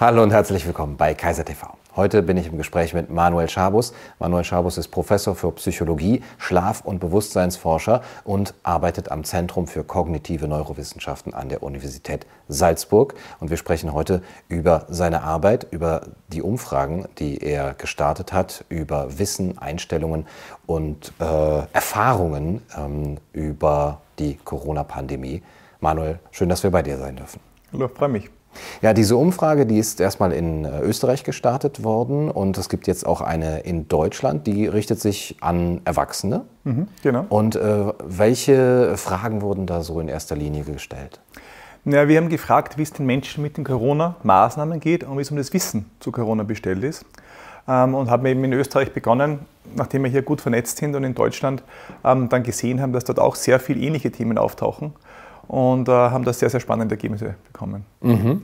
Hallo und herzlich willkommen bei Kaiser TV. Heute bin ich im Gespräch mit Manuel Schabus. Manuel Schabus ist Professor für Psychologie, Schlaf- und Bewusstseinsforscher und arbeitet am Zentrum für kognitive Neurowissenschaften an der Universität Salzburg. Und wir sprechen heute über seine Arbeit, über die Umfragen, die er gestartet hat, über Wissen, Einstellungen und äh, Erfahrungen ähm, über die Corona-Pandemie. Manuel, schön, dass wir bei dir sein dürfen. Hallo, freue mich. Ja, diese Umfrage, die ist erstmal in äh, Österreich gestartet worden und es gibt jetzt auch eine in Deutschland, die richtet sich an Erwachsene. Mhm, genau. Und äh, welche Fragen wurden da so in erster Linie gestellt? Ja, wir haben gefragt, wie es den Menschen mit den Corona-Maßnahmen geht und wie es um das Wissen zu Corona bestellt ist. Ähm, und haben eben in Österreich begonnen, nachdem wir hier gut vernetzt sind und in Deutschland ähm, dann gesehen haben, dass dort auch sehr viele ähnliche Themen auftauchen und äh, haben da sehr, sehr spannende Ergebnisse bekommen. Mhm.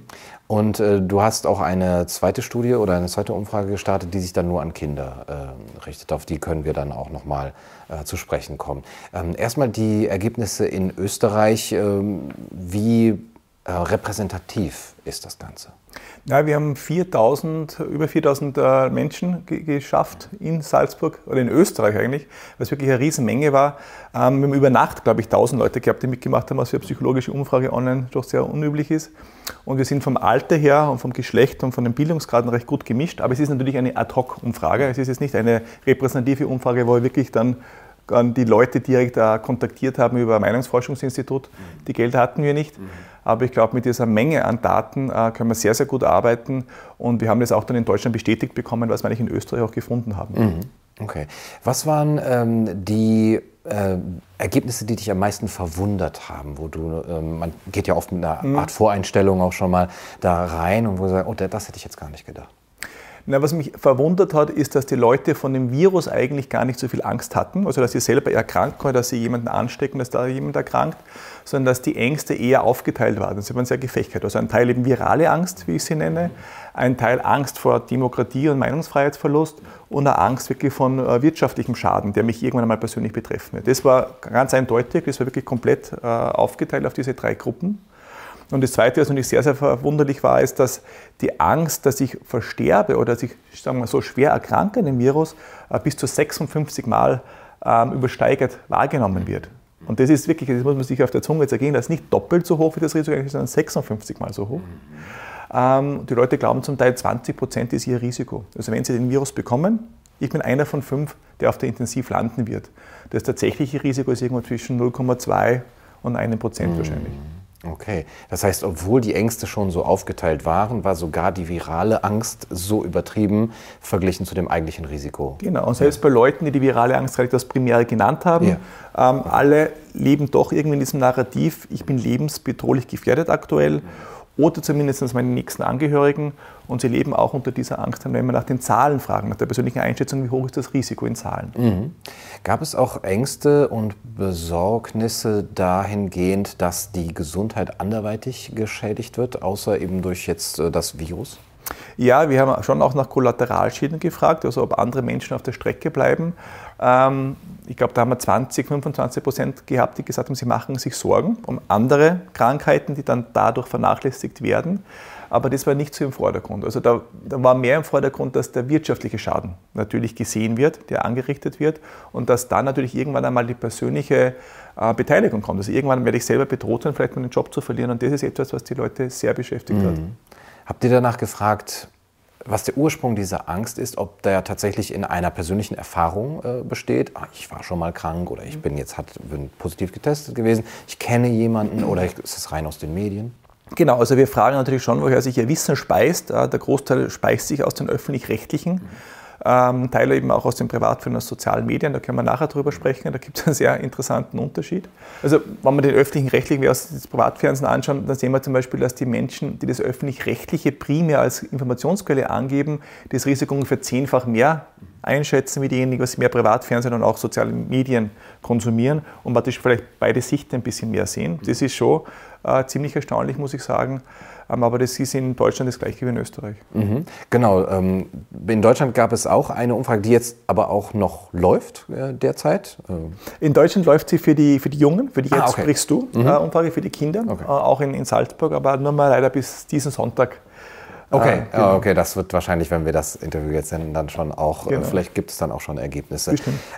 Und äh, du hast auch eine zweite Studie oder eine zweite Umfrage gestartet, die sich dann nur an Kinder äh, richtet. Auf die können wir dann auch nochmal äh, zu sprechen kommen. Ähm, erstmal die Ergebnisse in Österreich. Ähm, wie äh, repräsentativ ist das Ganze? Ja, wir haben 4000, über 4000 äh, Menschen geschafft in Salzburg oder in Österreich eigentlich, was wirklich eine Riesenmenge war. Ähm, wir haben über Nacht, glaube ich, 1000 Leute gehabt, die mitgemacht haben, was für eine psychologische Umfrage online doch sehr unüblich ist. Und wir sind vom Alter her und vom Geschlecht und von den Bildungsgraden recht gut gemischt. Aber es ist natürlich eine Ad-Hoc-Umfrage. Es ist jetzt nicht eine repräsentative Umfrage, wo wir wirklich dann die Leute direkt kontaktiert haben über ein Meinungsforschungsinstitut. Die Gelder hatten wir nicht. Aber ich glaube, mit dieser Menge an Daten äh, können wir sehr, sehr gut arbeiten. Und wir haben das auch dann in Deutschland bestätigt bekommen, was wir eigentlich in Österreich auch gefunden haben. Mhm. Okay. Was waren ähm, die äh, Ergebnisse, die dich am meisten verwundert haben, wo du, ähm, man geht ja oft mit einer mhm. Art Voreinstellung auch schon mal da rein und wo du sagst, oh, das hätte ich jetzt gar nicht gedacht. Na, was mich verwundert hat, ist, dass die Leute von dem Virus eigentlich gar nicht so viel Angst hatten, also dass sie selber erkranken oder dass sie jemanden anstecken, dass da jemand erkrankt, sondern dass die Ängste eher aufgeteilt waren. Sie waren sehr gefächert. Also ein Teil eben virale Angst, wie ich sie nenne, ein Teil Angst vor Demokratie und Meinungsfreiheitsverlust und eine Angst wirklich von äh, wirtschaftlichem Schaden, der mich irgendwann einmal persönlich betreffen wird. Das war ganz eindeutig, das war wirklich komplett äh, aufgeteilt auf diese drei Gruppen. Und das Zweite, was natürlich sehr, sehr verwunderlich war, ist, dass die Angst, dass ich versterbe oder dass ich sagen wir, so schwer erkranke an dem Virus, äh, bis zu 56 Mal ähm, übersteigert wahrgenommen wird. Und das ist wirklich, das muss man sich auf der Zunge zergehen, das ist nicht doppelt so hoch wie das Risiko, sondern 56 Mal so hoch. Ähm, die Leute glauben zum Teil, 20 Prozent ist ihr Risiko. Also wenn sie den Virus bekommen, ich bin einer von fünf, der auf der Intensiv landen wird. Das tatsächliche Risiko ist irgendwo zwischen 0,2 und 1 Prozent wahrscheinlich. Okay, das heißt, obwohl die Ängste schon so aufgeteilt waren, war sogar die virale Angst so übertrieben verglichen zu dem eigentlichen Risiko. Genau, und selbst bei Leuten, die die virale Angst gerade das Primäre genannt haben, ja. ähm, alle leben doch irgendwie in diesem Narrativ, ich bin lebensbedrohlich gefährdet aktuell. Mhm oder zumindest meine nächsten Angehörigen. Und sie leben auch unter dieser Angst, wenn wir nach den Zahlen fragen, nach der persönlichen Einschätzung, wie hoch ist das Risiko in Zahlen. Mhm. Gab es auch Ängste und Besorgnisse dahingehend, dass die Gesundheit anderweitig geschädigt wird, außer eben durch jetzt äh, das Virus? Ja, wir haben schon auch nach Kollateralschäden gefragt, also ob andere Menschen auf der Strecke bleiben. Ähm, ich glaube, da haben wir 20, 25 Prozent gehabt, die gesagt haben, sie machen sich Sorgen um andere Krankheiten, die dann dadurch vernachlässigt werden. Aber das war nicht so im Vordergrund. Also da, da, war mehr im Vordergrund, dass der wirtschaftliche Schaden natürlich gesehen wird, der angerichtet wird und dass dann natürlich irgendwann einmal die persönliche äh, Beteiligung kommt. Also irgendwann werde ich selber bedroht sein, vielleicht meinen Job zu verlieren und das ist etwas, was die Leute sehr beschäftigt mhm. hat. Habt ihr danach gefragt, was der Ursprung dieser Angst ist, ob der tatsächlich in einer persönlichen Erfahrung äh, besteht. Ah, ich war schon mal krank oder ich bin jetzt hat, bin positiv getestet gewesen. Ich kenne jemanden oder ist es rein aus den Medien? Genau, also wir fragen natürlich schon, woher sich Ihr Wissen speist. Der Großteil speist sich aus den öffentlich-rechtlichen. Mhm ähm, Teile eben auch aus den Privatfirmen, aus sozialen Medien, da können wir nachher drüber sprechen, da gibt es einen sehr interessanten Unterschied. Also wenn wir den öffentlichen rechtlichen versus das Privatfernsehen anschauen, dann sehen wir zum Beispiel, dass die Menschen, die das öffentlich-rechtliche primär als Informationsquelle angeben, das Risiko ungefähr zehnfach mehr einschätzen wie diejenigen, die mehr Privatfernsehen und auch soziale Medien konsumieren und praktisch vielleicht beide Sichten ein bisschen mehr sehen. Das ist schon äh, ziemlich erstaunlich, muss ich sagen. Ähm, aber das ist in Deutschland das gleiche wie in Österreich. Mhm. Genau. Ähm, in Deutschland gab es auch eine Umfrage, die jetzt aber auch noch läuft äh, derzeit. Äh. In Deutschland läuft sie für die, für die Jungen, für die ah, jetzt ah, okay. sprichst du, mhm. Umfrage für die Kinder, okay. auch in, in Salzburg, aber nur mal leider bis diesen Sonntag Okay, äh, genau. okay, das wird wahrscheinlich, wenn wir das Interview jetzt senden, dann schon auch, äh, genau. vielleicht gibt es dann auch schon Ergebnisse.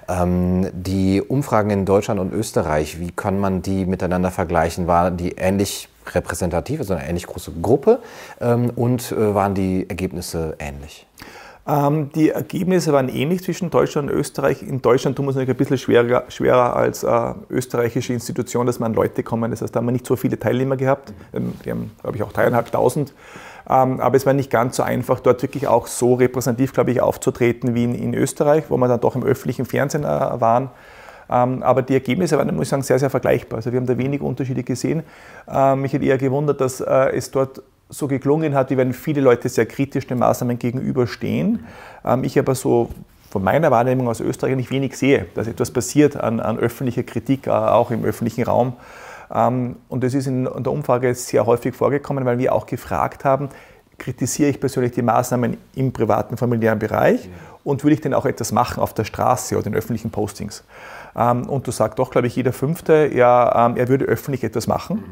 Ähm, die Umfragen in Deutschland und Österreich, wie kann man die miteinander vergleichen? Waren die ähnlich repräsentativ, also eine ähnlich große Gruppe ähm, und äh, waren die Ergebnisse ähnlich? Ähm, die Ergebnisse waren ähnlich zwischen Deutschland und Österreich. In Deutschland tun wir es natürlich ein bisschen schwerer, schwerer als äh, österreichische Institution, dass man Leute kommen. Das heißt, da haben wir nicht so viele Teilnehmer gehabt. Ähm, die haben, glaube ich, auch dreieinhalbtausend. Ähm, aber es war nicht ganz so einfach, dort wirklich auch so repräsentativ, glaube ich, aufzutreten wie in, in Österreich, wo wir dann doch im öffentlichen Fernsehen äh, waren. Ähm, aber die Ergebnisse waren, muss ich sagen, sehr, sehr vergleichbar. Also wir haben da wenig Unterschiede gesehen. Ähm, mich hat eher gewundert, dass äh, es dort so geklungen hat, wie wenn viele Leute sehr kritisch den Maßnahmen gegenüberstehen. Ähm, ich aber so von meiner Wahrnehmung aus Österreich nicht wenig sehe, dass etwas passiert an, an öffentlicher Kritik, äh, auch im öffentlichen Raum. Ähm, und das ist in der Umfrage sehr häufig vorgekommen, weil wir auch gefragt haben, kritisiere ich persönlich die Maßnahmen im privaten, familiären Bereich und würde ich denn auch etwas machen auf der Straße oder in öffentlichen Postings? Ähm, und du sagst doch, glaube ich, jeder Fünfte, ja, er würde öffentlich etwas machen.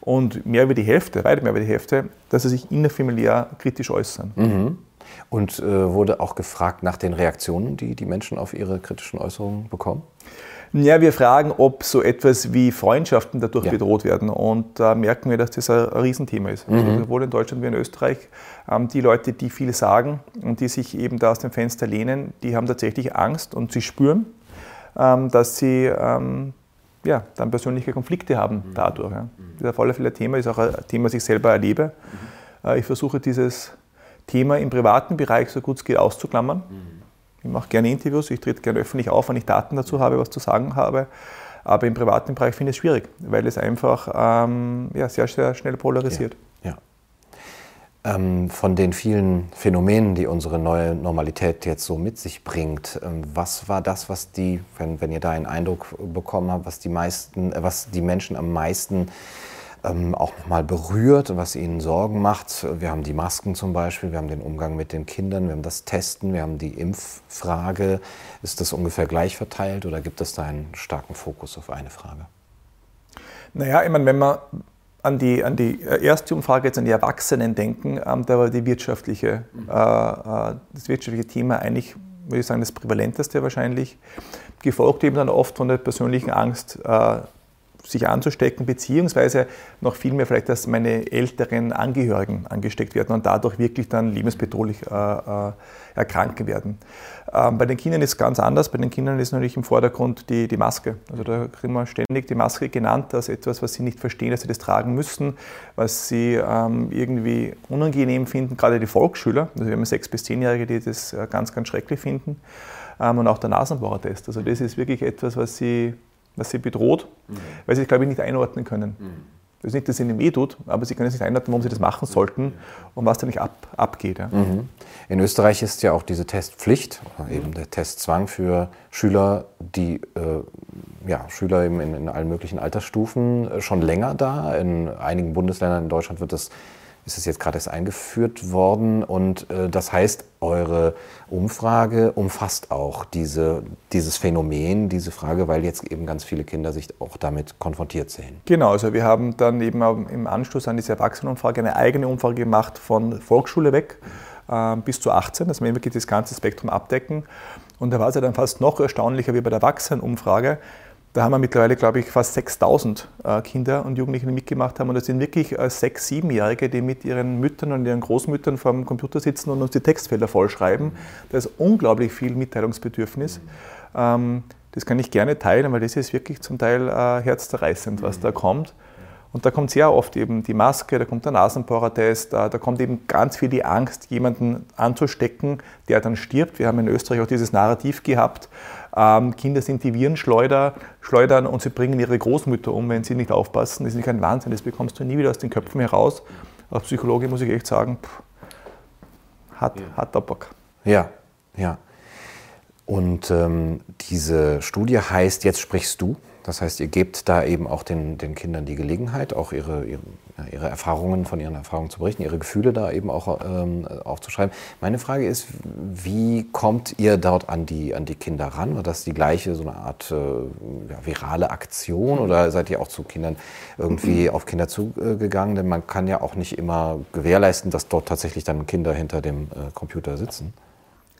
Und mehr über die Hälfte, weit mehr über die Hälfte, dass sie sich innerfamiliär kritisch äußern. Mhm. Und äh, wurde auch gefragt nach den Reaktionen, die die Menschen auf ihre kritischen Äußerungen bekommen? Ja, wir fragen, ob so etwas wie Freundschaften dadurch ja. bedroht werden. Und da merken wir, dass das ein, Riesenthema ist. Also mhm. Also sowohl in Deutschland wie in Österreich. Ähm, die Leute, die viel sagen und die sich eben da aus dem Fenster lehnen, die haben tatsächlich Angst und sie spüren, ähm, dass sie ähm, ja, dann persönliche Konflikte haben mhm. dadurch. Ja. Das ist auf alle Fälle ein Thema, ist auch ein Thema, das ich selber erlebe. Mhm. Äh, ich versuche dieses Thema im privaten Bereich so gut es geht auszuklammern. Mhm. Ich mache gerne Interviews, ich trete gerne öffentlich auf, wenn ich Daten dazu habe, was zu sagen habe. Aber im privaten Bereich finde ich es schwierig, weil es einfach ähm, ja, sehr, sehr schnell polarisiert. Ja. ja. Ähm, von den vielen Phänomenen, die unsere neue Normalität jetzt so mit sich bringt, ähm, was war das, was die, wenn, wenn ihr da einen Eindruck bekommen habt, was die meisten, äh, was die Menschen am meisten ähm, auch nochmal berührt und was ihnen Sorgen macht? Wir haben die Masken zum Beispiel, wir haben den Umgang mit den Kindern, wir haben das Testen, wir haben die Impffrage. Ist das ungefähr gleich verteilt oder gibt es da einen starken Fokus auf eine Frage? Naja, ich meine, wenn man an die, an die erste Umfrage jetzt an die Erwachsenen denken, ähm, da war die wirtschaftliche, mhm. äh, äh, das wirtschaftliche Thema eigentlich, würde ich sagen, das prävalenteste wahrscheinlich, gefolgt eben dann oft von der persönlichen Angst, äh, sich anzustecken, beziehungsweise noch viel mehr vielleicht, dass meine älteren Angehörigen angesteckt werden und dadurch wirklich dann lebensbedrohlich äh, äh, erkranken werden. Ähm, bei den Kindern ist es ganz anders. Bei den Kindern ist natürlich im Vordergrund die, die Maske. Also da kriegen wir ständig die Maske genannt als etwas, was sie nicht verstehen, dass sie das tragen müssen, was sie ähm, irgendwie unangenehm finden, gerade die Volksschüler. Also wir haben sechs- bis zehnjährige, die das äh, ganz, ganz schrecklich finden. Ähm, und auch der Nasenbohrertest. Also das ist wirklich etwas, was sie, was sie bedroht, mhm. weil sie es, glaube ich, nicht einordnen können. Mhm. Das ist nicht, dass es ihnen weh tut, aber sie können sich einordnen, warum sie das machen sollten und was da nicht ab, abgeht. Ja. Mhm. In Österreich ist ja auch diese Testpflicht, eben der Testzwang für Schüler, die äh, ja, Schüler in, in, allen möglichen Altersstufen äh, schon länger da. In einigen Bundesländern in Deutschland wird das ist es jetzt gerade erst eingeführt worden. Und äh, das heißt, eure Umfrage umfasst auch diese, dieses Phänomen, diese Frage, weil jetzt eben ganz viele Kinder sich auch damit konfrontiert sehen. Genau, also wir haben dann eben im Anschluss an diese Erwachsenenumfrage eine eigene Umfrage gemacht von Volksschule weg äh, bis zu 18, dass wir wirklich das ganze Spektrum abdecken. Und da war es ja dann fast noch erstaunlicher wie bei der Erwachsenenumfrage, da haben wir mittlerweile, glaube ich, fast 6000 äh, Kinder und Jugendliche, mitgemacht haben. Und das sind wirklich äh, sechs, siebenjährige, die mit ihren Müttern und ihren Großmüttern vor dem Computer sitzen und uns die Textfelder vollschreiben. Da ist unglaublich viel Mitteilungsbedürfnis. Ähm, das kann ich gerne teilen, weil das ist wirklich zum Teil äh, herzzerreißend, was da kommt. Und da kommt sehr oft eben die Maske, da kommt der Nasenbohrertest, da kommt eben ganz viel die Angst, jemanden anzustecken, der dann stirbt. Wir haben in Österreich auch dieses Narrativ gehabt, ähm, Kinder sind die Virenschleuder, schleudern und sie bringen ihre Großmütter um, wenn sie nicht aufpassen. Das ist nicht ein Wahnsinn, das bekommst du nie wieder aus den Köpfen heraus. Als Psychologe muss ich echt sagen, pff, hat, ja. hat der Bock. Ja, ja. Und ähm, diese Studie heißt Jetzt sprichst du Das heißt, ihr gebt da eben auch den, den Kindern die Gelegenheit, auch ihre, ihre, ihre, Erfahrungen, von ihren Erfahrungen zu berichten, ihre Gefühle da eben auch ähm, aufzuschreiben. Meine Frage ist, wie kommt ihr dort an die, an die Kinder ran? War das die gleiche, so eine Art äh, ja, virale Aktion oder seid ihr auch zu Kindern irgendwie auf Kinder zugegangen? Denn man kann ja auch nicht immer gewährleisten, dass dort tatsächlich dann Kinder hinter dem äh, Computer sitzen.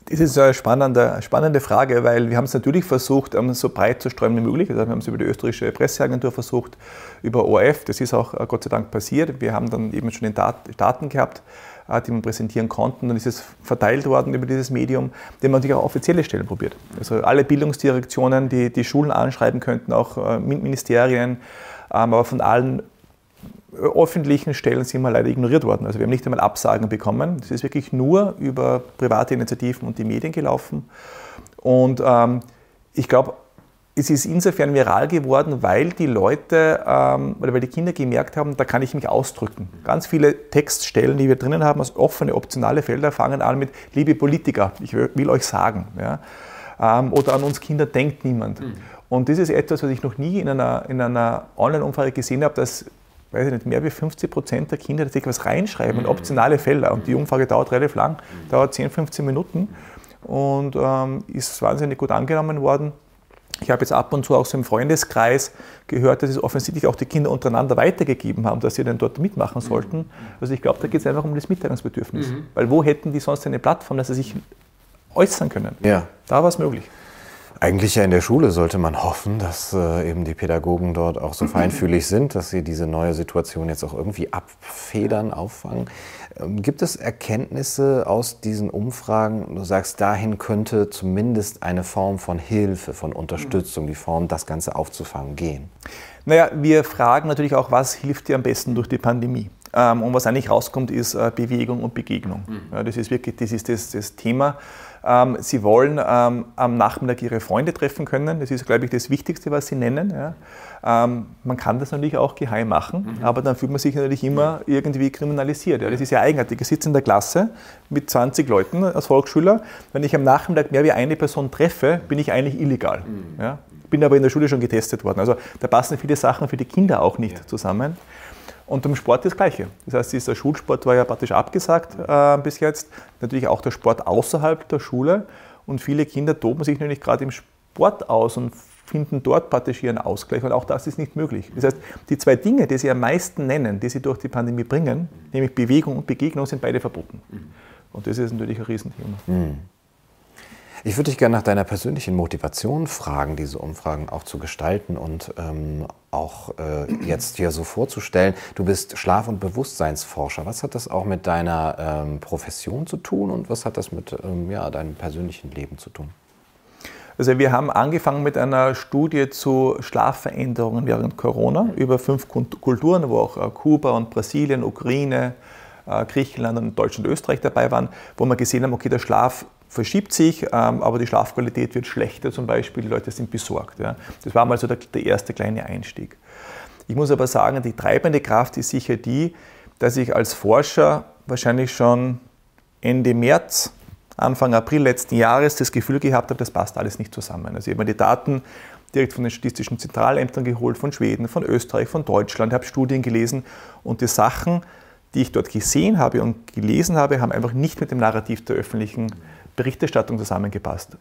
Das ist eine spannende, spannende Frage, weil wir haben es natürlich versucht, ähm, so breit zu streuen wie möglich. Also wir haben es über die österreichische Presseagentur versucht, über ORF, das ist auch äh, Gott sei Dank passiert. Wir haben dann eben schon Daten gehabt, äh, die wir präsentieren konnten. Dann ist es verteilt worden über dieses Medium, dem man natürlich auch offizielle Stellen probiert. Also alle Bildungsdirektionen, die die Schulen anschreiben könnten, auch äh, Ministerien, ähm, aber von allen öffentlichen Stellen sind wir leider ignoriert worden. Also wir haben nicht einmal Absagen bekommen. Das ist wirklich nur über private Initiativen und die Medien gelaufen. Und ähm, ich glaube, es ist insofern viral geworden, weil die Leute ähm, oder weil die Kinder gemerkt haben, da kann ich mich ausdrücken. Ganz viele Textstellen, die wir drinnen haben, als offene, optionale Felder, fangen an mit Liebe Politiker, ich will euch sagen. Ja? Ähm, oder an uns Kinder denkt niemand. Mhm. Und das ist etwas, was ich noch nie in einer, in einer Online-Umfrage gesehen habe, dass weiß ich nicht, mehr wie 50 Prozent der Kinder tatsächlich was reinschreiben und optionale Felder. Und die Umfrage dauert relativ lang, dauert 10, 15 Minuten und ähm, ist wahnsinnig gut angenommen worden. Ich habe jetzt ab und zu auch so im Freundeskreis gehört, dass es offensichtlich auch die Kinder untereinander weitergegeben haben, dass sie dann dort mitmachen sollten. Also ich glaube, da geht es einfach um das Mitteilungsbedürfnis. Mhm. Weil wo hätten die sonst eine Plattform, dass sie sich äußern können? Ja. Da war es möglich. Eigentlich ja in der Schule sollte man hoffen, dass äh, eben die Pädagogen dort auch so feinfühlig sind, dass sie diese neue Situation jetzt auch irgendwie abfedern, auffangen. Ähm, gibt es Erkenntnisse aus diesen Umfragen? Du sagst, dahin könnte zumindest eine Form von Hilfe, von Unterstützung, die Form, das Ganze aufzufangen, gehen. Naja, wir fragen natürlich auch, was hilft dir am besten durch die Pandemie? Ähm, und was eigentlich rauskommt, ist äh, Bewegung und Begegnung. Mhm. Ja, das ist wirklich das, ist das, das Thema. Ähm, sie wollen ähm, am Nachmittag ihre Freunde treffen können. Das ist, glaube ich, das Wichtigste, was sie nennen. Ja. Ähm, man kann das natürlich auch geheim machen, mhm. aber dann fühlt man sich natürlich immer irgendwie kriminalisiert. Ja. Das ist ja eigenartig. Ich sitze in der Klasse mit 20 Leuten als Volksschüler. Wenn ich am Nachmittag mehr wie eine Person treffe, bin ich eigentlich illegal. Mhm. Ja. Bin aber in der Schule schon getestet worden. Also da passen viele Sachen für die Kinder auch nicht zusammen. Und im Sport das Gleiche. Das heißt, dieser Schulsport war ja praktisch abgesagt äh, bis jetzt. Natürlich auch der Sport außerhalb der Schule. Und viele Kinder toben sich nämlich gerade im Sport aus und finden dort praktisch ihren Ausgleich. Und auch das ist nicht möglich. Das heißt, die zwei Dinge, die sie am meisten nennen, die sie durch die Pandemie bringen, nämlich Bewegung und Begegnung, sind beide verboten. Und das ist natürlich ein Riesenthema. Mhm. Ich würde dich gerne nach deiner persönlichen Motivation fragen, diese Umfragen auch zu gestalten und ähm, auch äh, jetzt hier so vorzustellen. Du bist Schlaf- und Bewusstseinsforscher. Was hat das auch mit deiner ähm, Profession zu tun und was hat das mit ähm, ja, deinem persönlichen Leben zu tun? Also wir haben angefangen mit einer Studie zu Schlafveränderungen während Corona über fünf Kulturen, wo auch äh, Kuba und Brasilien, Ukraine, äh, Griechenland und Deutschland und Österreich dabei waren, wo wir gesehen haben, okay, der Schlaf verschiebt sich, ähm, aber die Schlafqualität wird schlechter zum Beispiel, die Leute sind besorgt. Das war mal so der, der erste kleine Einstieg. Ich muss aber sagen, die treibende Kraft ist sicher die, dass ich als Forscher wahrscheinlich schon Ende März, Anfang April letzten Jahres das Gefühl gehabt habe, das passt alles nicht zusammen. Also ich habe mir die Daten direkt von den statistischen Zentralämtern geholt, von Schweden, von Österreich, von Deutschland, habe Studien gelesen und die Sachen, die ich dort gesehen habe und gelesen habe, haben einfach nicht mit dem Narrativ der öffentlichen Berichterstattung zusammengepasst.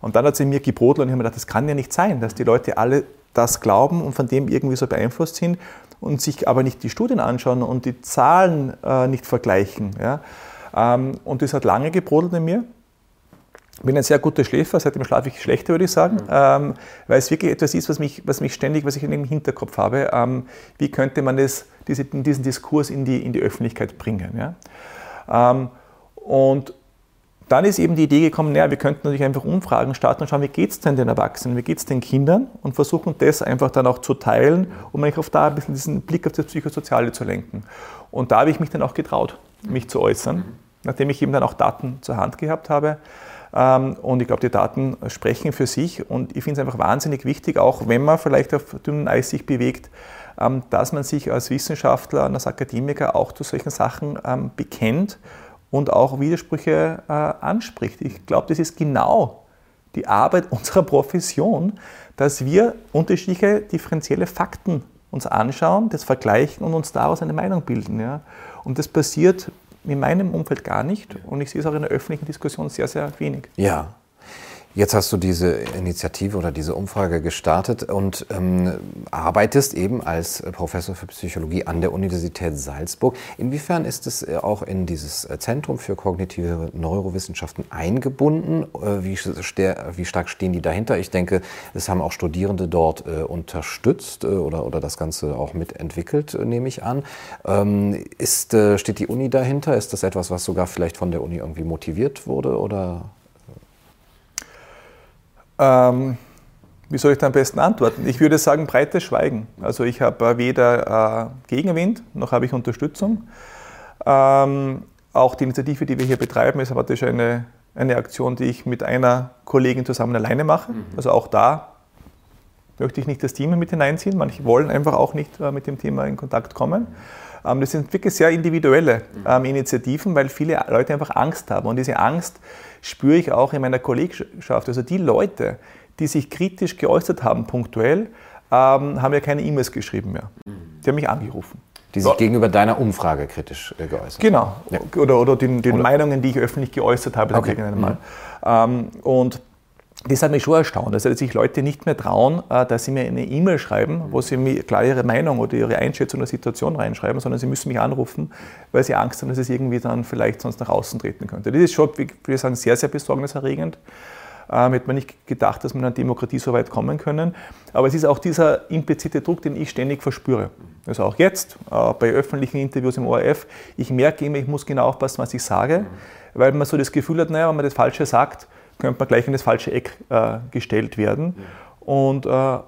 Und dann hat sie mir gebrodelt und ich habe mir gedacht, das kann ja nicht sein, dass die Leute alle das glauben und von dem irgendwie so beeinflusst sind und sich aber nicht die Studien anschauen und die Zahlen äh, nicht vergleichen. Ja. Ähm, und das hat lange gebrodelt in mir. Ich bin ein sehr guter Schläfer, seitdem schlafe ich schlechter, würde ich sagen, mhm. ähm, weil es wirklich etwas ist, was mich, was mich ständig, was ich in dem Hinterkopf habe. Ähm, wie könnte man das, diese, diesen Diskurs in die, in die Öffentlichkeit bringen? Ja? Ähm, und dann ist eben die Idee gekommen, naja, wir könnten natürlich einfach Umfragen starten und schauen, wie geht es denn den Erwachsenen, wie geht es den Kindern und versuchen das einfach dann auch zu teilen, um eigentlich auf da ein bisschen diesen Blick auf das Psychosoziale zu lenken. Und da habe ich mich dann auch getraut, mich zu äußern, nachdem ich eben dann auch Daten zur Hand gehabt habe. Ähm, und ich glaube, die Daten sprechen für sich und ich finde es einfach wahnsinnig wichtig, auch wenn man vielleicht auf dünnem Eis sich bewegt, ähm, dass man sich als Wissenschaftler, als Akademiker auch zu solchen Sachen ähm, bekennt und auch Widersprüche äh, anspricht. Ich glaube, das ist genau die Arbeit unserer Profession, dass wir unterschiedliche differenzielle Fakten uns anschauen, das vergleichen und uns daraus eine Meinung bilden. Ja. Und das passiert in meinem Umfeld gar nicht und ich sehe es auch in der öffentlichen Diskussion sehr, sehr wenig. Ja, Jetzt hast du diese Initiative oder diese Umfrage gestartet und ähm, arbeitest eben als Professor für Psychologie an der Universität Salzburg. Inwiefern ist es äh, auch in dieses äh, Zentrum für kognitive Neurowissenschaften eingebunden? Äh, wie, wie stark stehen die dahinter? Ich denke, es haben auch Studierende dort äh, unterstützt äh, oder, oder das Ganze auch mitentwickelt, äh, nehme ich an. Ähm, ist, steht die Uni dahinter? Ist das etwas, was sogar vielleicht von der Uni irgendwie motiviert wurde? Oder? Ähm, wie soll ich da am besten antworten? Ich würde sagen, breites Schweigen. Also ich habe äh, weder äh, Gegenwind noch habe ich Unterstützung. Ähm, auch die Initiative, die wir hier betreiben, ist praktisch eine, eine Aktion, die ich mit einer Kollegin zusammen alleine mache. Mhm. Also auch da möchte ich nicht das Team mit hineinziehen. Manche wollen einfach auch nicht äh, mit dem Thema in Kontakt kommen. Ähm, das sind wirklich sehr individuelle mhm. ähm, Initiativen, weil viele Leute einfach Angst haben. Und diese Angst spüre ich auch in meiner Kollegschaft. Also die Leute, die sich kritisch geäußert haben, punktuell, ähm, haben ja keine E-Mails geschrieben mehr. Die haben mich angerufen. Die sich gegenüber deiner Umfrage kritisch äh, geäußert Genau. Ja. Oder, oder den, den oder Meinungen, die ich öffentlich geäußert habe, okay. Mhm. Ähm, und das hat mich schon erstaunt, also, dass sich Leute nicht mehr trauen, äh, dass sie mir eine E-Mail schreiben, wo sie mir klar ihre Meinung oder ihre Einschätzung der Situation reinschreiben, sondern sie müssen mich anrufen, weil sie Angst haben, dass es irgendwie dann vielleicht sonst nach außen treten könnte. Das ist schon, wie wir sagen, sehr, sehr besorgniserregend. Ähm, hätte man nicht gedacht, dass wir in einer Demokratie so weit kommen können. Aber es ist auch dieser implizite Druck, den ich ständig verspüre. Also auch jetzt, äh, bei öffentlichen Interviews im ORF, ich merke immer, ich muss genau aufpassen, was ich sage, weil man so das Gefühl hat, naja, wenn man das Falsche sagt, könnte man gleich in das falsche Eck äh, gestellt werden. Ja. Und äh,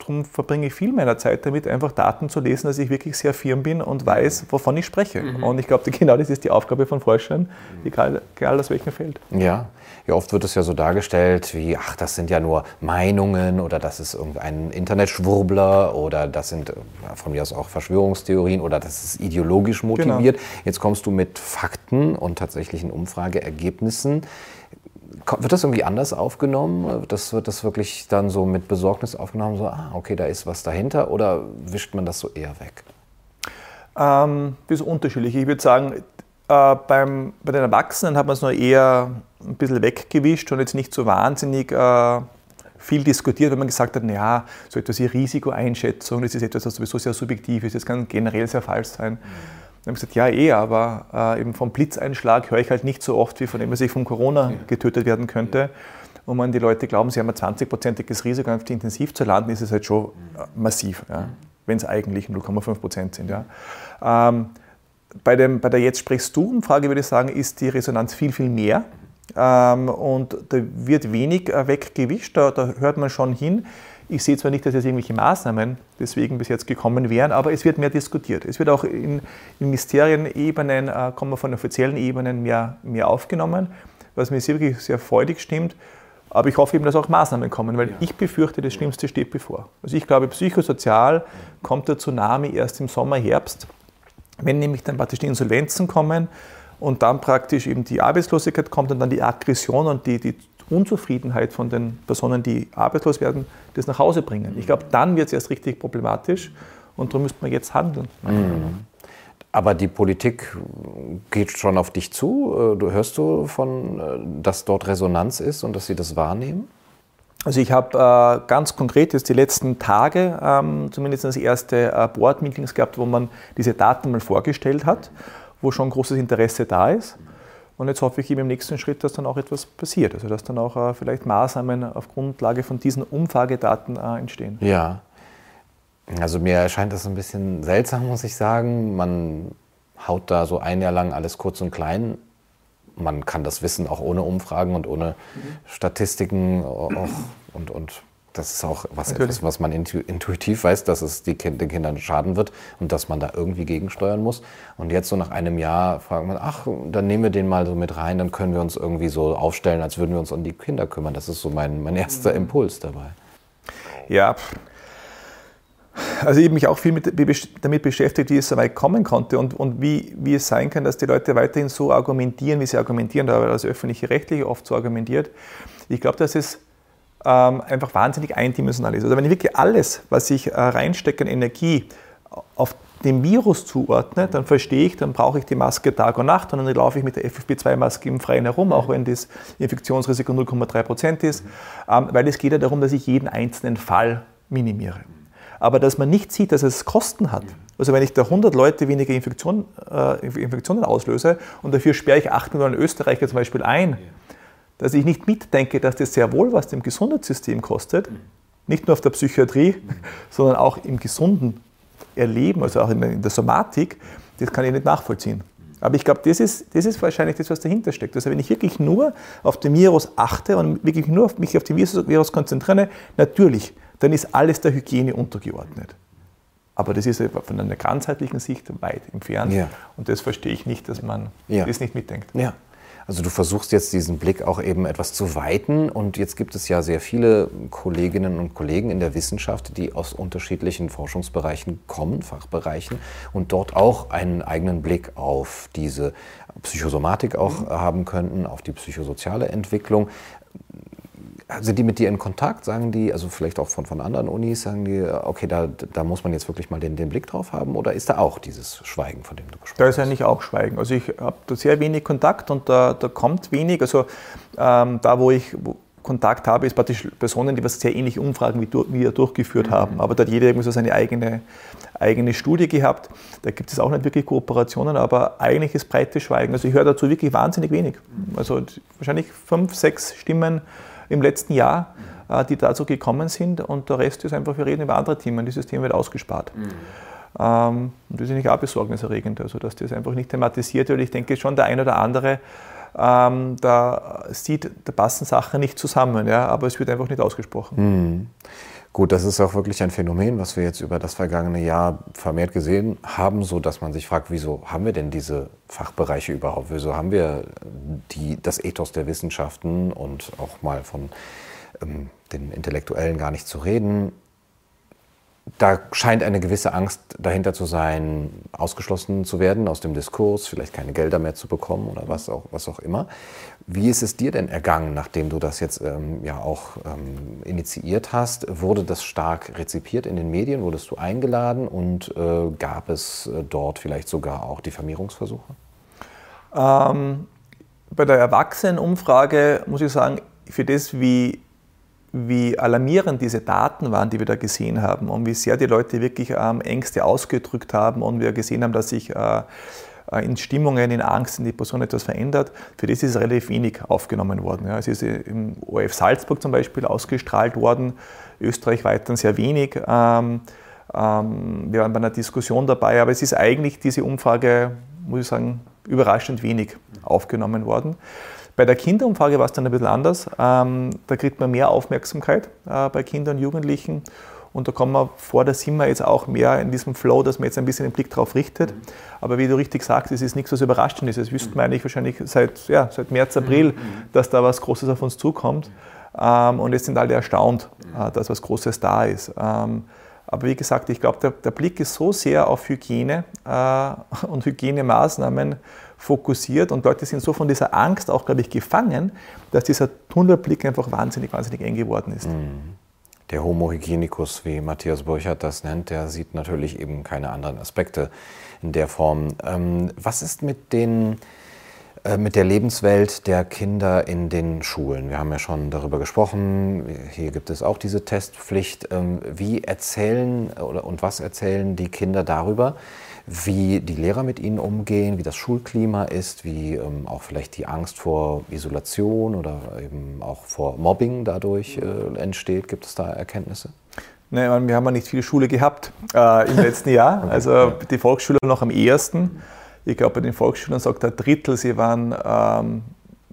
darum verbringe ich viel meiner Zeit damit, einfach Daten zu lesen, dass ich wirklich sehr firm bin und weiß, wovon ich spreche. Mhm. Und ich glaube, genau das ist die Aufgabe von Forschern, mhm. egal, egal aus welchem Feld. Ja. ja, oft wird es ja so dargestellt wie, ach, das sind ja nur Meinungen oder das ist irgendein Internetschwurbler oder das sind von mir aus auch Verschwörungstheorien oder das ist ideologisch motiviert. Genau. Jetzt kommst du mit Fakten und tatsächlichen Umfrageergebnissen. Wird das irgendwie anders aufgenommen? Das wird das wirklich dann so mit Besorgnis aufgenommen, so, ah, okay, da ist was dahinter, oder wischt man das so eher weg? Ähm, das ist unterschiedlich. Ich würde sagen, äh, beim, bei den Erwachsenen hat man es nur eher ein bisschen weggewischt und jetzt nicht so wahnsinnig äh, viel diskutiert, wenn man gesagt hat, naja, so etwas wie Risikoeinschätzung, das ist etwas, das sowieso sehr subjektiv ist, das kann generell sehr falsch sein. Mhm. Dann habe ich gesagt, ja eh, aber äh, eben vom Blitzeinschlag höre ich halt nicht so oft wie von dem, was ich von Corona getötet werden könnte. Und wenn die Leute glauben, sie haben ein 20-prozentiges Risiko, auf die intensiv zu landen, ist es halt schon äh, massiv, ja, wenn es eigentlich 0,5 Prozent sind. Ja. Ähm, bei, dem, bei der Jetzt sprichst du Umfrage würde ich sagen, ist die Resonanz viel, viel mehr. Ähm, und da wird wenig äh, weggewischt, da, da hört man schon hin. Ich sehe zwar nicht, dass jetzt irgendwelche Maßnahmen deswegen bis jetzt gekommen wären, aber es wird mehr diskutiert. Es wird auch in, Ministerienebenen, äh, kommen wir von offiziellen Ebenen mehr, mehr aufgenommen, was mir wirklich sehr freudig stimmt. Aber ich hoffe eben, dass auch Maßnahmen kommen, weil ja. ich befürchte, das Schlimmste steht bevor. Also ich glaube, psychosozial kommt der Tsunami erst im Sommer, Herbst, wenn nämlich dann praktisch die Insolvenzen kommen und dann praktisch eben die Arbeitslosigkeit kommt und dann die Aggression und die, die Unzufriedenheit von den Personen, die arbeitslos werden, das nach Hause bringen. Ich glaube, dann wird es erst richtig problematisch und darum müsste man jetzt handeln. Mhm. Aber die Politik geht schon auf dich zu. Du hörst du von, äh, dass dort Resonanz ist und dass sie das wahrnehmen? Also ich habe äh, ganz konkret jetzt die letzten Tage ähm, zumindest das erste äh, Board-Meetings gehabt, wo man diese Daten mal vorgestellt hat, wo schon großes Interesse da ist. Und jetzt hoffe ich eben im nächsten Schritt, dass dann auch etwas passiert. Also dass dann auch äh, vielleicht Maßnahmen auf Grundlage von diesen Umfragedaten äh, entstehen. Ja. Also mir erscheint das ein bisschen seltsam, muss ich sagen. Man haut da so ein Jahr lang alles kurz und klein. Man kann das wissen, auch ohne Umfragen und ohne mhm. Statistiken auch, und, und das ist auch was, etwas, was man intuitiv weiß, dass es den Kindern schaden wird und dass man da irgendwie gegensteuern muss. Und jetzt so nach einem Jahr fragt man, ach, dann nehmen wir den mal so mit rein, dann können wir uns irgendwie so aufstellen, als würden wir uns um die Kinder kümmern. Das ist so mein, mein erster mhm. Impuls dabei. Ja, also ich habe mich auch viel mit, damit beschäftigt, wie es so weit kommen konnte und, und wie, wie es sein kann, dass die Leute weiterhin so argumentieren, wie sie argumentieren, da das öffentliche Rechtliche oft so argumentiert. Ich glaube, dass es ähm, einfach wahnsinnig eindimensional ist. Also wenn ich wirklich alles, was ich äh, reinstecke in Energie, auf dem Virus zuordne, dann verstehe ich, dann brauche ich die Maske Tag und Nacht und dann laufe ich mit der FFP2-Maske im Freien herum, auch wenn das Infektionsrisiko 0,3 Prozent ist, ähm, weil es geht ja darum, dass ich jeden einzelnen Fall minimiere. Aber dass man nicht sieht, dass es Kosten hat. Also wenn ich da 100 Leute weniger Infektion, äh, Infektionen auslöse und dafür sperre ich 8 Millionen Österreicher zum Beispiel ein, dass ich nicht mitdenke, dass das sehr wohl was dem Gesundheitssystem kostet, nicht nur auf der Psychiatrie, sondern auch im gesunden Erleben, also auch in der Somatik, das kann ich nicht nachvollziehen. Aber ich glaube, das ist, das ist wahrscheinlich das, was dahinter steckt. Also wenn ich wirklich nur auf den Virus achte und wirklich nur auf mich auf den Virus konzentriere, natürlich, dann ist alles der Hygiene untergeordnet. Aber das ist von einer ganzheitlichen Sicht weit entfernt. Ja. Und das verstehe ich nicht, dass man ja. das nicht mitdenkt. Ja. Also du versuchst jetzt diesen Blick auch eben etwas zu weiten und jetzt gibt es ja sehr viele Kolleginnen und Kollegen in der Wissenschaft, die aus unterschiedlichen Forschungsbereichen kommen, Fachbereichen und dort auch einen eigenen Blick auf diese Psychosomatik auch mhm. haben könnten, auf die psychosoziale Entwicklung. Sind die mit dir in Kontakt? Sagen die, also vielleicht auch von, von anderen Unis, sagen die, okay, da, da muss man jetzt wirklich mal den, den Blick drauf haben? Oder ist da auch dieses Schweigen, von dem du gesprochen hast? Da ist eigentlich auch Schweigen. Also ich habe da sehr wenig Kontakt und da, da kommt wenig. Also ähm, da, wo ich Kontakt habe, ist praktisch Personen, die was sehr ähnliche Umfragen wie, wie wir durchgeführt mhm. haben. Aber da hat jeder irgendwie so seine eigene, eigene Studie gehabt. Da gibt es auch nicht wirklich Kooperationen, aber eigentlich ist breites Schweigen. Also ich höre dazu wirklich wahnsinnig wenig. Also wahrscheinlich fünf, sechs Stimmen im letzten Jahr, äh, die dazu gekommen sind und der Rest ist einfach, wir reden über andere Themen, dieses Thema wird ausgespart. Mhm. Ähm, und das ist nicht auch besorgniserregend, also dass das einfach nicht thematisiert wird. Ich denke schon, der ein oder andere ähm, da sieht, da passen Sachen nicht zusammen, ja, aber es wird einfach nicht ausgesprochen. Mhm. Gut, das ist auch wirklich ein Phänomen, was wir jetzt über das vergangene Jahr vermehrt gesehen haben, so dass man sich fragt, wieso haben wir denn diese Fachbereiche überhaupt? Wieso haben wir die, das Ethos der Wissenschaften und auch mal von ähm, den Intellektuellen gar nicht zu reden? Da scheint eine gewisse Angst dahinter zu sein, ausgeschlossen zu werden aus dem Diskurs, vielleicht keine Gelder mehr zu bekommen oder was auch, was auch immer. Wie ist es dir denn ergangen, nachdem du das jetzt ähm, ja auch ähm, initiiert hast? Wurde das stark rezipiert in den Medien? Wurdest du eingeladen und äh, gab es äh, dort vielleicht sogar auch Diffamierungsversuche? Ähm, bei der Erwachsenenumfrage muss ich sagen, für das, wie wie alarmierend diese Daten waren, die wir da gesehen haben und wie sehr die Leute wirklich ähm, Ängste ausgedrückt haben und wir gesehen haben, dass sich äh, äh in Stimmungen, in Angst in die Person etwas verändert, für das ist relativ wenig aufgenommen worden. Ja, es ist im ORF Salzburg zum Beispiel ausgestrahlt worden, Österreich weiterhin sehr wenig. Ähm, ähm, wir waren bei einer Diskussion dabei, aber es ist eigentlich diese Umfrage, muss ich sagen, überraschend wenig aufgenommen worden. Bei der Kinderumfrage war es dann ein bisschen anders. Ähm, da kriegt man mehr Aufmerksamkeit äh, bei Kindern und Jugendlichen. Und da kommen wir vor, da sind wir jetzt auch mehr in diesem Flow, dass man jetzt ein bisschen den Blick drauf richtet. Mhm. Aber wie du richtig sagst, es ist nichts, was überraschend ist. Das wüssten wir eigentlich wahrscheinlich seit, ja, seit März, April, mhm. dass da was Großes auf uns zukommt. Ähm, und jetzt sind alle erstaunt, äh, dass was Großes da ist. Ähm, aber wie gesagt, ich glaube, der, der, Blick ist so sehr auf Hygiene äh, und Hygienemaßnahmen fokussiert und Leute sind so von dieser Angst auch, glaube ich, gefangen, dass dieser Tunnelblick einfach wahnsinnig, wahnsinnig eng geworden ist. Mhm. Der Homo hygienicus, wie Matthias Burchardt das nennt, der sieht natürlich eben keine anderen Aspekte in der Form. Ähm, was ist mit den äh, mit der Lebenswelt der Kinder in den Schulen. Wir haben ja schon darüber gesprochen. Hier gibt es auch diese Testpflicht. Ähm, wie erzählen oder und was erzählen die Kinder darüber, wie die Lehrer mit ihnen umgehen, wie das Schulklima ist, wie ähm, auch vielleicht die Angst vor Isolation oder eben auch vor Mobbing dadurch äh, entsteht. Gibt es da Erkenntnisse? Nein, wir haben ja nicht viel Schule gehabt äh, im letzten Jahr. Also die Volksschule noch am ehesten. Ich glaube, bei den Volksschülern sagt ein Drittel, sie waren ähm,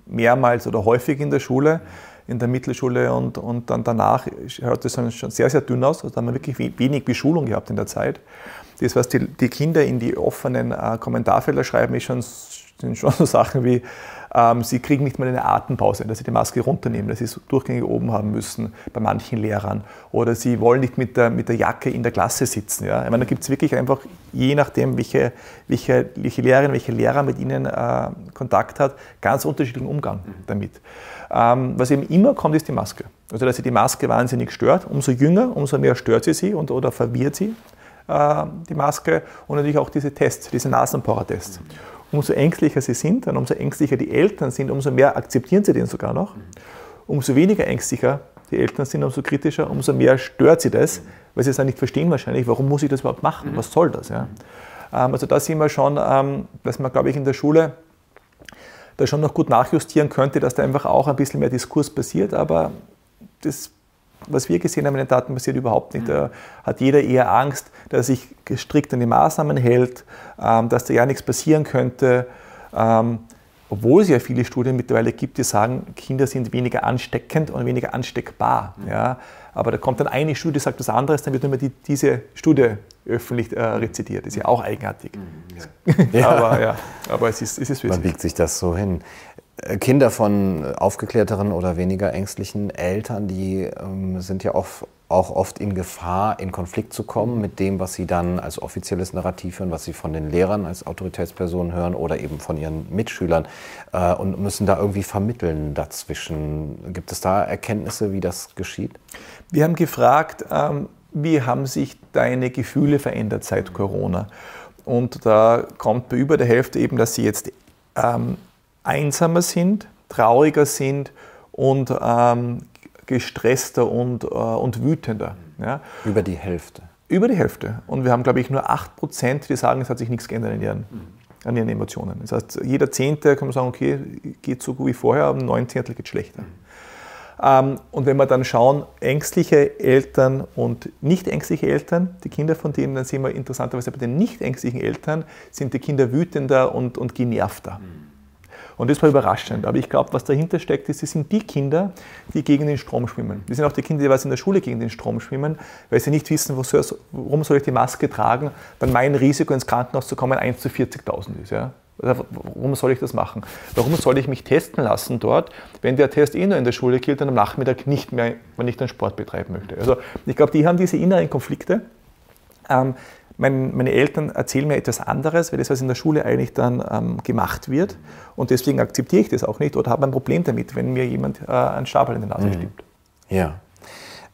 mehrmals oder häufig in der Schule in der Mittelschule und, und dann danach hört es schon sehr, sehr dünn aus. Also da haben wir wirklich wenig Beschulung gehabt in der Zeit. Das, was die, die Kinder in die offenen äh, Kommentarfelder schreiben, ist schon sind schon so Sachen wie, ähm, sie kriegen nicht mal eine Atempause, dass sie die Maske runternehmen, dass sie es durchgängig oben haben müssen bei manchen Lehrern. Oder sie wollen nicht mit der, mit der Jacke in der Klasse sitzen. Ja? Ich meine, da gibt es wirklich einfach, je nachdem, welche, welche, welche Lehrerin, welche Lehrer mit ihnen äh, Kontakt hat, ganz unterschiedlichen Umgang mhm. damit. Ähm, was eben immer kommt, ist die Maske. Also, dass sie die Maske wahnsinnig stört. Umso jünger, umso mehr stört sie sie und, oder verwirrt sie äh, die Maske. Und natürlich auch diese Tests, diese Nasenbohrer-Tests. Mhm. Umso ängstlicher sie sind und umso ängstlicher die Eltern sind, umso mehr akzeptieren sie den sogar noch. Umso weniger ängstlicher die Eltern sind, umso kritischer, umso mehr stört sie das, weil sie es dann nicht verstehen wahrscheinlich, warum muss ich das überhaupt machen, was soll das. Ja? Ähm, also da sehen wir schon, ähm, dass man, glaube ich, in der Schule da schon noch gut nachjustieren könnte, dass da einfach auch ein bisschen mehr Diskurs passiert, aber das was wir gesehen haben in den Daten passiert überhaupt nicht. Da hat jeder eher Angst, dass er sich strikt an die Maßnahmen hält, ähm, dass da ja nichts passieren könnte. Ähm, obwohl es ja viele Studien mittlerweile gibt, die sagen, Kinder sind weniger ansteckend und weniger ansteckbar. Ja. Aber da kommt dann eine Studie, sagt was anderes, dann wird immer die, diese Studie öffentlich äh, rezitiert. Ist ja auch eigenartig. Ja. aber, ja, aber es ist, es ist Man biegt sich das so hin. Kinder von aufgeklärteren oder weniger ängstlichen Eltern, die ähm, sind ja auch, auch oft in Gefahr, in Konflikt zu kommen mit dem, was sie dann als offizielles Narrativ hören, was sie von den Lehrern als Autoritätspersonen hören oder eben von ihren Mitschülern äh, und müssen da irgendwie vermitteln dazwischen. Gibt es da Erkenntnisse, wie das geschieht? Wir haben gefragt, ähm, wie haben sich deine Gefühle verändert seit Corona? Und da kommt bei über der Hälfte eben, dass sie jetzt ähm, einsamer sind, trauriger sind und ähm, gestresster und, äh, und wütender. Ja. Über die Hälfte. Über die Hälfte. Und wir haben, glaube ich, nur 8%, die sagen, es hat sich nichts geändert in ihren, an ihren Emotionen. Das heißt, jeder Zehnte kann man sagen, okay, geht so gut wie vorher, aber neun Zehntel geht schlechter. Ähm, und wenn wir dann schauen, ängstliche Eltern und nicht ängstliche Eltern, die Kinder von denen, dann sehen wir interessanterweise bei den nicht ängstlichen Eltern sind die Kinder wütender und, und genervter. Mhm. Und das war überraschend. Aber ich glaube, was dahinter steckt, ist, das sind die Kinder, die gegen den Strom schwimmen. Das sind auch die Kinder, die was in der Schule gegen den Strom schwimmen, weil sie nicht wissen, warum soll ich die Maske tragen, wenn mein Risiko ins Krankenhaus zu kommen 1 zu 40.000 ist. Ja? Warum soll ich das machen? Warum soll ich mich testen lassen dort, wenn der Test eh nur in der Schule gilt und am Nachmittag nicht mehr, wenn ich dann Sport betreiben möchte? Also ich glaube, die haben diese inneren Konflikte. Ähm, mein, meine Eltern erzählen mir etwas anderes, weil das, was in der Schule eigentlich dann ähm, gemacht wird. Und deswegen akzeptiere ich das auch nicht oder habe ein Problem damit, wenn mir jemand äh, einen Stabel in die Nase mhm. stiebt. Ja.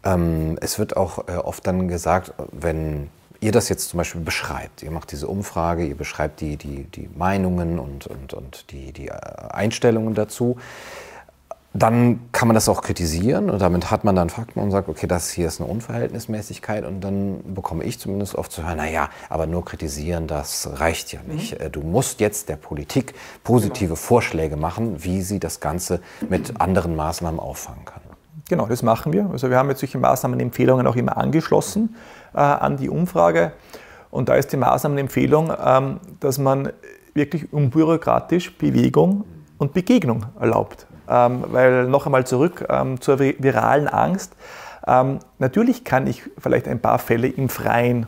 Ähm, es wird auch äh, oft dann gesagt, wenn ihr das jetzt zum Beispiel beschreibt, ihr macht diese Umfrage, ihr beschreibt die, die, die Meinungen und, und, und die, die äh, Einstellungen dazu, dann kann man das auch kritisieren und damit hat man dann Fakten und sagt, okay, das hier ist eine Unverhältnismäßigkeit und dann bekomme ich zumindest oft zu hören, naja, aber nur kritisieren, das reicht ja nicht. Mhm. Du musst jetzt der Politik positive genau. Vorschläge machen, wie sie das Ganze mit anderen Maßnahmen auffangen kann. Genau, das machen wir. Also wir haben jetzt solche Maßnahmenempfehlungen auch immer angeschlossen äh, an die Umfrage. Und da ist die Maßnahmenempfehlung, ähm, dass man wirklich unbürokratisch Bewegung und Begegnung erlaubt. Ähm, weil noch einmal zurück ähm, zur viralen Angst. Ähm, natürlich kann ich vielleicht ein paar Fälle im Freien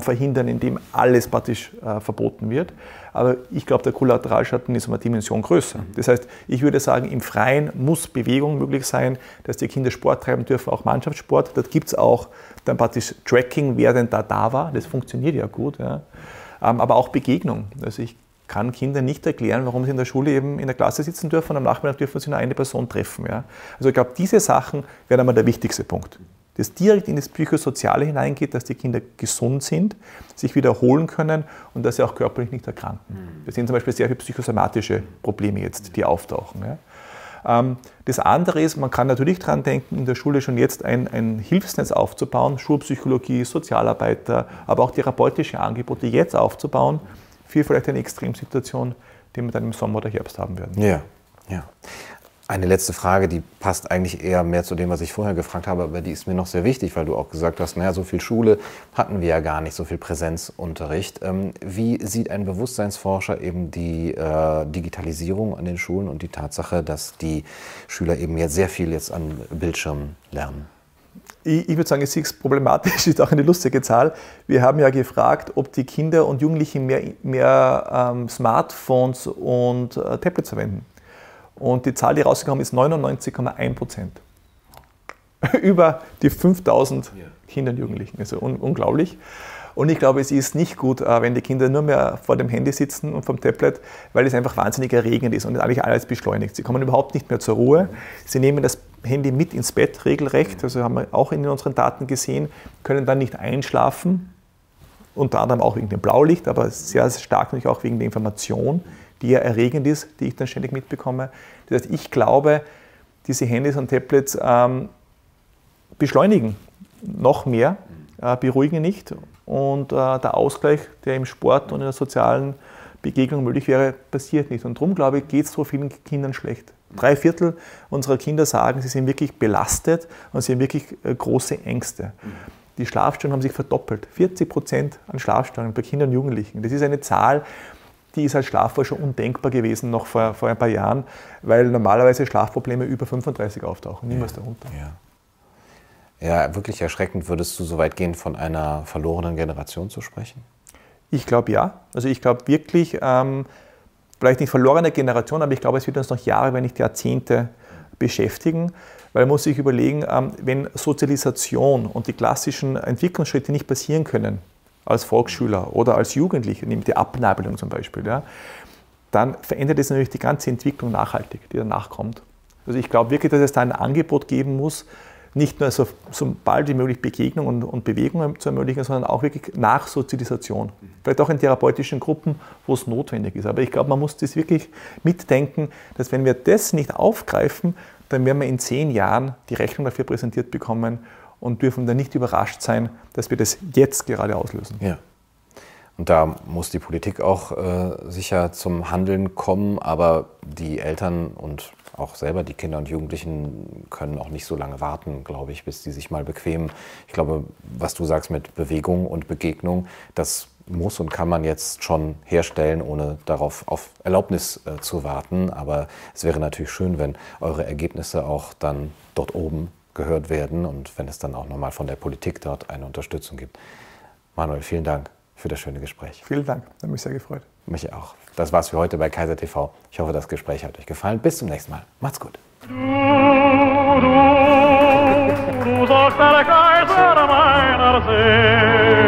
verhindern, indem alles praktisch äh, verboten wird. Aber ich glaube, der Kollateralschatten ist um eine Dimension größer. Das heißt, ich würde sagen, im Freien muss Bewegung möglich sein, dass die Kinder Sport treiben dürfen, auch Mannschaftssport. Dort gibt es auch dann praktisch Tracking, wer denn da da war. Das funktioniert ja gut. Ja. Aber auch Begegnung. Also ich kann Kindern nicht erklären, warum sie in der Schule eben in der Klasse sitzen dürfen und am Nachmittag dürfen sie nur eine Person treffen. Ja? Also ich glaube, diese Sachen wären einmal der wichtigste Punkt. Das direkt in das Psychosoziale hineingeht, dass die Kinder gesund sind, sich wiederholen können und dass sie auch körperlich nicht erkranken. Wir sehen zum Beispiel sehr viele psychosomatische Probleme jetzt, die auftauchen. Ja? Ähm, das andere ist, man kann natürlich daran denken, in der Schule schon jetzt ein, ein, Hilfsnetz aufzubauen, Schulpsychologie, Sozialarbeiter, aber auch therapeutische Angebote jetzt aufzubauen, für vielleicht eine Extremsituation, die wir dann im Sommer oder Herbst haben werden. Ja, ja. Eine letzte Frage, die passt eigentlich eher mehr zu dem, was ich vorher gefragt habe, aber die ist mir noch sehr wichtig, weil du auch gesagt hast, naja, so viel Schule hatten wir ja gar nicht, so viel Präsenzunterricht. Ähm, wie sieht ein Bewusstseinsforscher eben die äh, Digitalisierung an den Schulen und die Tatsache, dass die Schüler eben jetzt sehr viel jetzt an Bildschirmen lernen? Ich, ich würde sagen, es ist problematisch, ist auch eine lustige Zahl. Wir haben ja gefragt, ob die Kinder und Jugendlichen mehr, mehr ähm, Smartphones und äh, Tablets verwenden. Und die Zahl, die rausgekommen ist 99,1 Prozent. Über die 5000 ja. Kinder und Jugendlichen. Also un unglaublich. Und ich glaube, es ist nicht gut, äh, wenn die Kinder nur mehr vor dem Handy sitzen und vom Tablet, weil es einfach wahnsinnig erregend ist und eigentlich alles beschleunigt. Sie kommen überhaupt nicht mehr zur Ruhe. Sie nehmen das Handy mit ins Bett regelrecht, also haben wir auch in unseren Daten gesehen, können dann nicht einschlafen, unter anderem auch wegen dem Blaulicht, aber sehr stark natürlich auch wegen der Information, die ja erregend ist, die ich dann ständig mitbekomme. Das heißt, ich glaube, diese Handys und Tablets ähm, beschleunigen noch mehr, äh, beruhigen nicht und äh, der Ausgleich, der im Sport und in der sozialen Begegnung möglich wäre, passiert nicht. Und darum, glaube ich, geht es so vielen Kindern schlecht. Drei Viertel unserer Kinder sagen, sie sind wirklich belastet und sie haben wirklich äh, große Ängste. Die Schlafstörungen haben sich verdoppelt. 40 Prozent an Schlafstörungen bei Kindern und Jugendlichen. Das ist eine Zahl, die ist als Schlafforscher undenkbar gewesen noch vor, vor ein paar Jahren, weil normalerweise Schlafprobleme über 35 auftauchen, niemals darunter. Ja. Ja, wirklich erschreckend. Würdest du so weit gehen, von einer verlorenen Generation zu sprechen? Ich glaube ja. Also ich glaube wirklich, ähm, vielleicht nicht verlorene Generation, aber ich glaube, es wird uns noch Jahre, wenn nicht Jahrzehnte beschäftigen, weil man muss sich überlegen, ähm, wenn Sozialisation und die klassischen Entwicklungsschritte nicht passieren können, als Volksschüler oder als Jugendliche, nämlich die Abnabelung zum Beispiel, ja, dann verändert es natürlich die ganze Entwicklung nachhaltig, die danach kommt. Also ich glaube wirklich, dass es da ein Angebot geben muss, nicht nur so, so bald wie möglich Begegnung und, und Bewegung zu ermöglichen, sondern auch wirklich Nachsozialisation. Vielleicht auch in therapeutischen Gruppen, wo es notwendig ist. Aber ich glaube, man muss das wirklich mitdenken, dass wenn wir das nicht aufgreifen, dann werden wir in zehn Jahren die Rechnung dafür präsentiert bekommen und dürfen dann nicht überrascht sein, dass wir das jetzt gerade auslösen. Ja. Und da muss die Politik auch äh, sicher zum Handeln kommen, aber die Eltern und auch selber die Kinder und Jugendlichen können auch nicht so lange warten, glaube ich, bis die sich mal bequemen. Ich glaube, was du sagst mit Bewegung und Begegnung, das muss und kann man jetzt schon herstellen, ohne darauf auf Erlaubnis äh, zu warten. Aber es wäre natürlich schön, wenn eure Ergebnisse auch dann dort oben gehört werden und wenn es dann auch nochmal von der Politik dort eine Unterstützung gibt. Manuel, vielen Dank für das schöne Gespräch. Vielen Dank, hat mich sehr gefreut. Mich auch. Das war's für heute bei Kaiser TV. Ich hoffe, das Gespräch hat euch gefallen. Bis zum nächsten Mal. Macht's gut. Du, du, du sollst der Kaiser meiner Seele.